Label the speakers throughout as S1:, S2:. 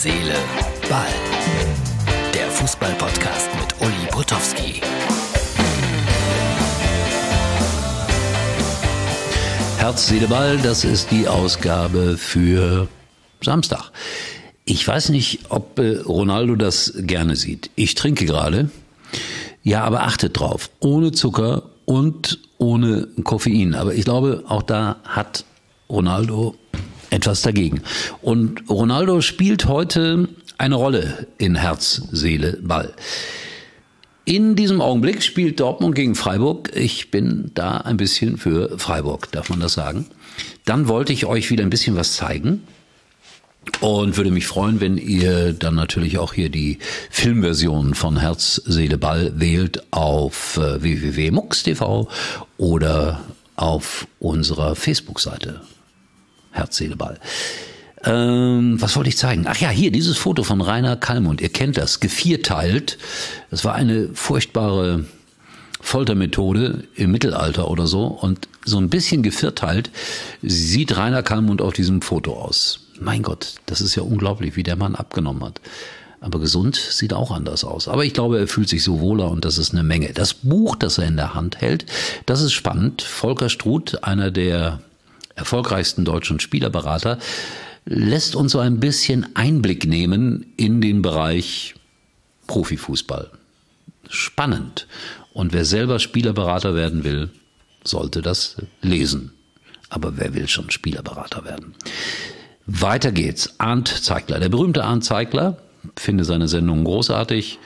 S1: Seele, Ball. Der Fußball-Podcast mit Uli Potowski.
S2: Herz, Seele, Ball, das ist die Ausgabe für Samstag. Ich weiß nicht, ob äh, Ronaldo das gerne sieht. Ich trinke gerade. Ja, aber achtet drauf. Ohne Zucker und ohne Koffein. Aber ich glaube, auch da hat Ronaldo etwas dagegen. Und Ronaldo spielt heute eine Rolle in Herz, Seele, Ball. In diesem Augenblick spielt Dortmund gegen Freiburg. Ich bin da ein bisschen für Freiburg, darf man das sagen. Dann wollte ich euch wieder ein bisschen was zeigen. Und würde mich freuen, wenn ihr dann natürlich auch hier die Filmversion von Herz, Seele, Ball wählt auf äh, www.mux.tv oder auf unserer Facebook-Seite Herz. Ähm, was wollte ich zeigen? Ach ja, hier dieses Foto von Rainer Kallmund. Ihr kennt das, gevierteilt. Das war eine furchtbare Foltermethode im Mittelalter oder so. Und so ein bisschen gevierteilt sieht Rainer Kallmund auf diesem Foto aus. Mein Gott, das ist ja unglaublich, wie der Mann abgenommen hat. Aber gesund sieht auch anders aus. Aber ich glaube, er fühlt sich so wohler und das ist eine Menge. Das Buch, das er in der Hand hält, das ist spannend. Volker Struth, einer der erfolgreichsten deutschen Spielerberater, lässt uns so ein bisschen Einblick nehmen in den Bereich Profifußball. Spannend. Und wer selber Spielerberater werden will, sollte das lesen. Aber wer will schon Spielerberater werden? Weiter geht's. Arndt Zeigler. Der berühmte Arndt Zeigler, finde seine Sendung großartig,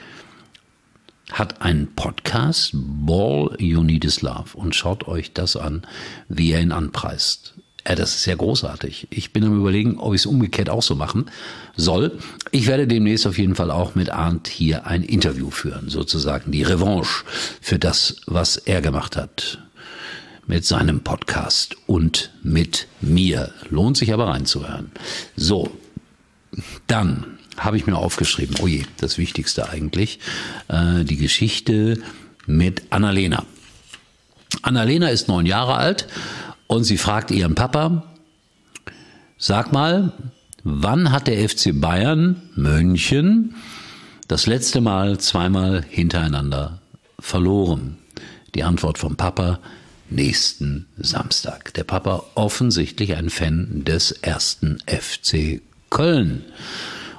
S2: hat einen Podcast, Ball You Need Is Love. Und schaut euch das an, wie er ihn anpreist. Ja, das ist ja großartig. Ich bin am überlegen, ob ich es umgekehrt auch so machen soll. Ich werde demnächst auf jeden Fall auch mit Arndt hier ein Interview führen, sozusagen die Revanche für das, was er gemacht hat mit seinem Podcast und mit mir. Lohnt sich aber reinzuhören. So, dann habe ich mir aufgeschrieben, oh je, das Wichtigste eigentlich, äh, die Geschichte mit Annalena. Annalena ist neun Jahre alt und sie fragt ihren Papa, sag mal, wann hat der FC Bayern München das letzte Mal zweimal hintereinander verloren? Die Antwort vom Papa, nächsten Samstag. Der Papa offensichtlich ein Fan des ersten FC Köln.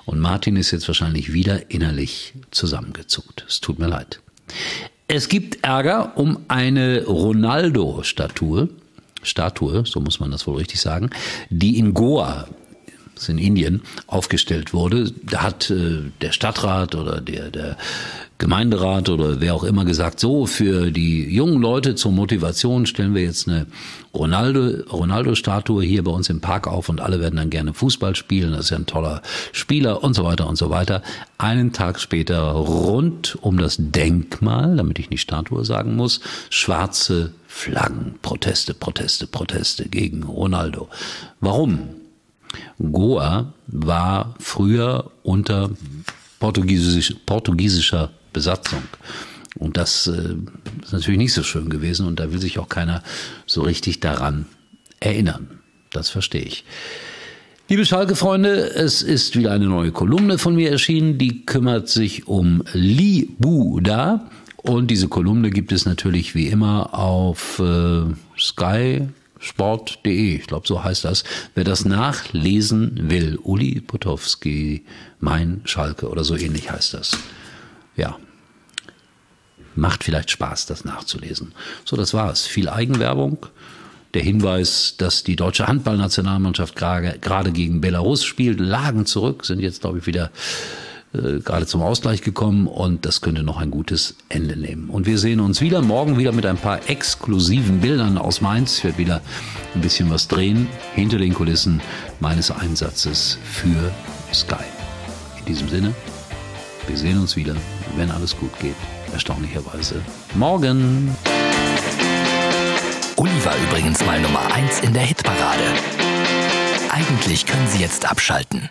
S2: Und Martin ist jetzt wahrscheinlich wieder innerlich zusammengezuckt. Es tut mir leid. Es gibt Ärger um eine Ronaldo-Statue. Statue, so muss man das wohl richtig sagen, die in Goa das in Indien aufgestellt wurde. Da hat äh, der Stadtrat oder der, der Gemeinderat oder wer auch immer gesagt, so für die jungen Leute zur Motivation stellen wir jetzt eine Ronaldo, Ronaldo-Statue hier bei uns im Park auf und alle werden dann gerne Fußball spielen. Das ist ja ein toller Spieler und so weiter und so weiter. Einen Tag später rund um das Denkmal, damit ich nicht Statue sagen muss, schwarze Flaggen, Proteste, Proteste, Proteste gegen Ronaldo. Warum? Goa war früher unter portugiesisch, portugiesischer Besatzung. Und das äh, ist natürlich nicht so schön gewesen und da will sich auch keiner so richtig daran erinnern. Das verstehe ich. Liebe Schalke-Freunde, es ist wieder eine neue Kolumne von mir erschienen, die kümmert sich um Libuda. Und diese Kolumne gibt es natürlich wie immer auf äh, Sky sport.de, ich glaube, so heißt das. Wer das nachlesen will, Uli Potowski, mein Schalke oder so ähnlich heißt das. Ja. Macht vielleicht Spaß, das nachzulesen. So, das war's. Viel Eigenwerbung. Der Hinweis, dass die deutsche Handballnationalmannschaft gerade gegen Belarus spielt, lagen zurück, sind jetzt, glaube ich, wieder äh, gerade zum Ausgleich gekommen und das könnte noch ein gutes Ende nehmen. Und wir sehen uns wieder morgen wieder mit ein paar exklusiven Bildern aus Mainz. Ich werde wieder ein bisschen was drehen hinter den Kulissen meines Einsatzes für Sky. In diesem Sinne, wir sehen uns wieder, wenn alles gut geht. Erstaunlicherweise morgen.
S1: Uli war übrigens mal Nummer 1 in der Hitparade. Eigentlich können Sie jetzt abschalten.